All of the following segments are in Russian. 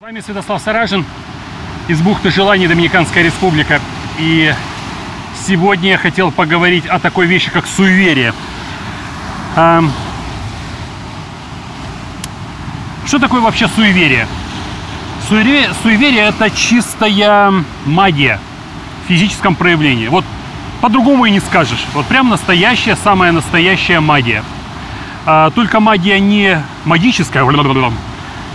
С вами Святослав Саражин из бухты Желаний, Доминиканская Республика. И сегодня я хотел поговорить о такой вещи, как суеверие. Ам, Что такое вообще суеверие? Суеверие, суеверие это чистая магия в физическом проявлении. Вот по-другому и не скажешь. Вот прям настоящая, самая настоящая магия. А, только магия не магическая,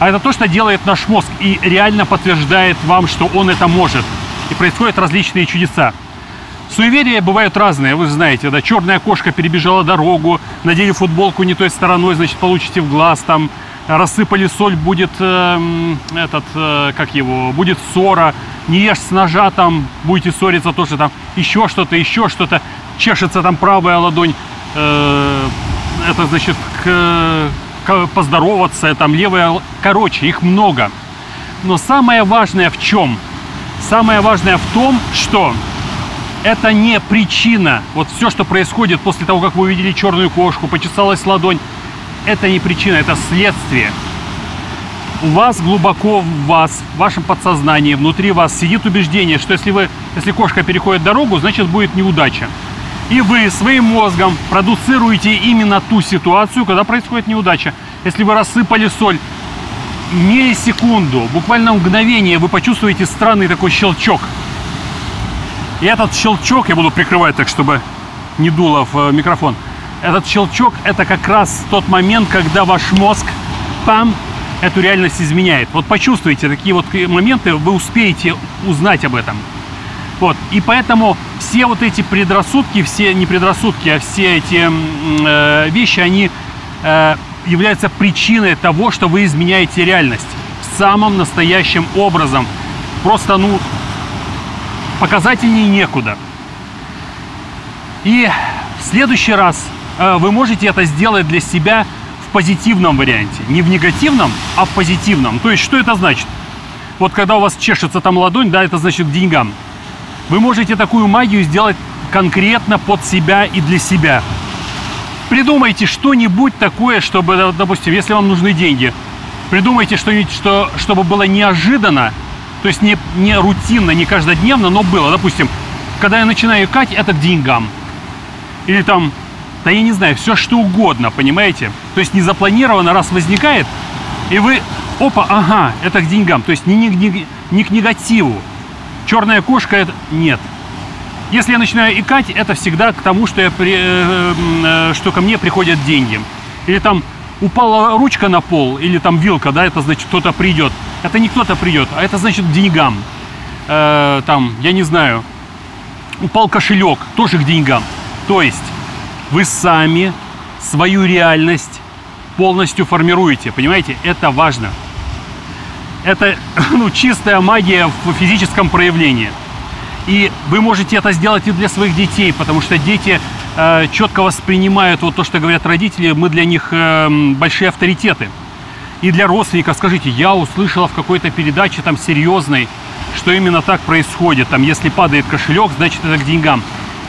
а это то, что делает наш мозг и реально подтверждает вам, что он это может. И происходят различные чудеса. Суеверия бывают разные, вы знаете, да, черная кошка перебежала дорогу, надели футболку не той стороной, значит, получите в глаз, там, рассыпали соль, будет э, этот, э, как его, будет ссора, не ешь с ножа, там, будете ссориться, тоже там, еще что-то, еще что-то, чешется там правая ладонь, э, это, значит, к- поздороваться, там, левая, короче, их много. Но самое важное в чем? Самое важное в том, что это не причина. Вот все, что происходит после того, как вы увидели черную кошку, почесалась ладонь, это не причина, это следствие. У вас глубоко в вас, в вашем подсознании, внутри вас сидит убеждение, что если вы, если кошка переходит дорогу, значит будет неудача. И вы своим мозгом продуцируете именно ту ситуацию, когда происходит неудача. Если вы рассыпали соль, миллисекунду, буквально мгновение, вы почувствуете странный такой щелчок. И этот щелчок, я буду прикрывать так, чтобы не дуло в э, микрофон. Этот щелчок это как раз тот момент, когда ваш мозг, пам, эту реальность изменяет. Вот почувствуйте такие вот моменты, вы успеете узнать об этом. Вот. И поэтому все вот эти предрассудки, все не предрассудки, а все эти э, вещи, они э, являются причиной того, что вы изменяете реальность самым настоящим образом. Просто, ну, показательнее некуда. И в следующий раз э, вы можете это сделать для себя в позитивном варианте. Не в негативном, а в позитивном. То есть, что это значит? Вот когда у вас чешется там ладонь, да, это значит к деньгам. Вы можете такую магию сделать конкретно под себя и для себя. Придумайте что-нибудь такое, чтобы, допустим, если вам нужны деньги, придумайте что-нибудь, что, чтобы было неожиданно, то есть не, не рутинно, не каждодневно, но было. Допустим, когда я начинаю икать, это к деньгам. Или там, да я не знаю, все что угодно, понимаете? То есть не запланированно, раз возникает, и вы, опа, ага, это к деньгам. То есть не, не, не- не к негативу. Черная кошка, это нет. Если я начинаю икать, это всегда к тому, что, я при- э, э, что ко мне приходят деньги. Или там упала ручка на пол, или там вилка, да, это значит кто-то придет. Это не кто-то придет, а это значит к деньгам. Э, там, я не знаю, упал кошелек, тоже к деньгам. То есть вы сами свою реальность полностью формируете, понимаете? Это важно. Это ну, чистая магия в физическом проявлении. И вы можете это сделать и для своих детей, потому что дети э, четко воспринимают вот то, что говорят родители, мы для них э, большие авторитеты. И для родственников скажите, я услышала в какой-то передаче там серьезной, что именно так происходит. Там, если падает кошелек, значит это к деньгам.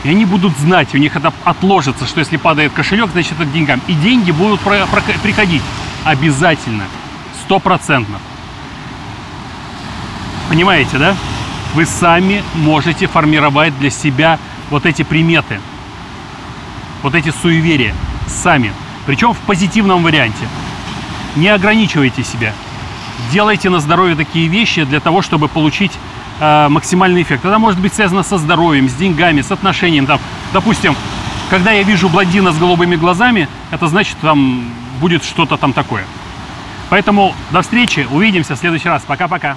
И они будут знать, у них это отложится, что если падает кошелек, значит это к деньгам. И деньги будут приходить обязательно, стопроцентно. Понимаете, да? Вы сами можете формировать для себя вот эти приметы, вот эти суеверия сами. Причем в позитивном варианте. Не ограничивайте себя. Делайте на здоровье такие вещи для того, чтобы получить э, максимальный эффект. Это может быть связано со здоровьем, с деньгами, с отношением. Там, допустим, когда я вижу блондина с голубыми глазами, это значит, там будет что-то там такое. Поэтому до встречи, увидимся в следующий раз. Пока-пока.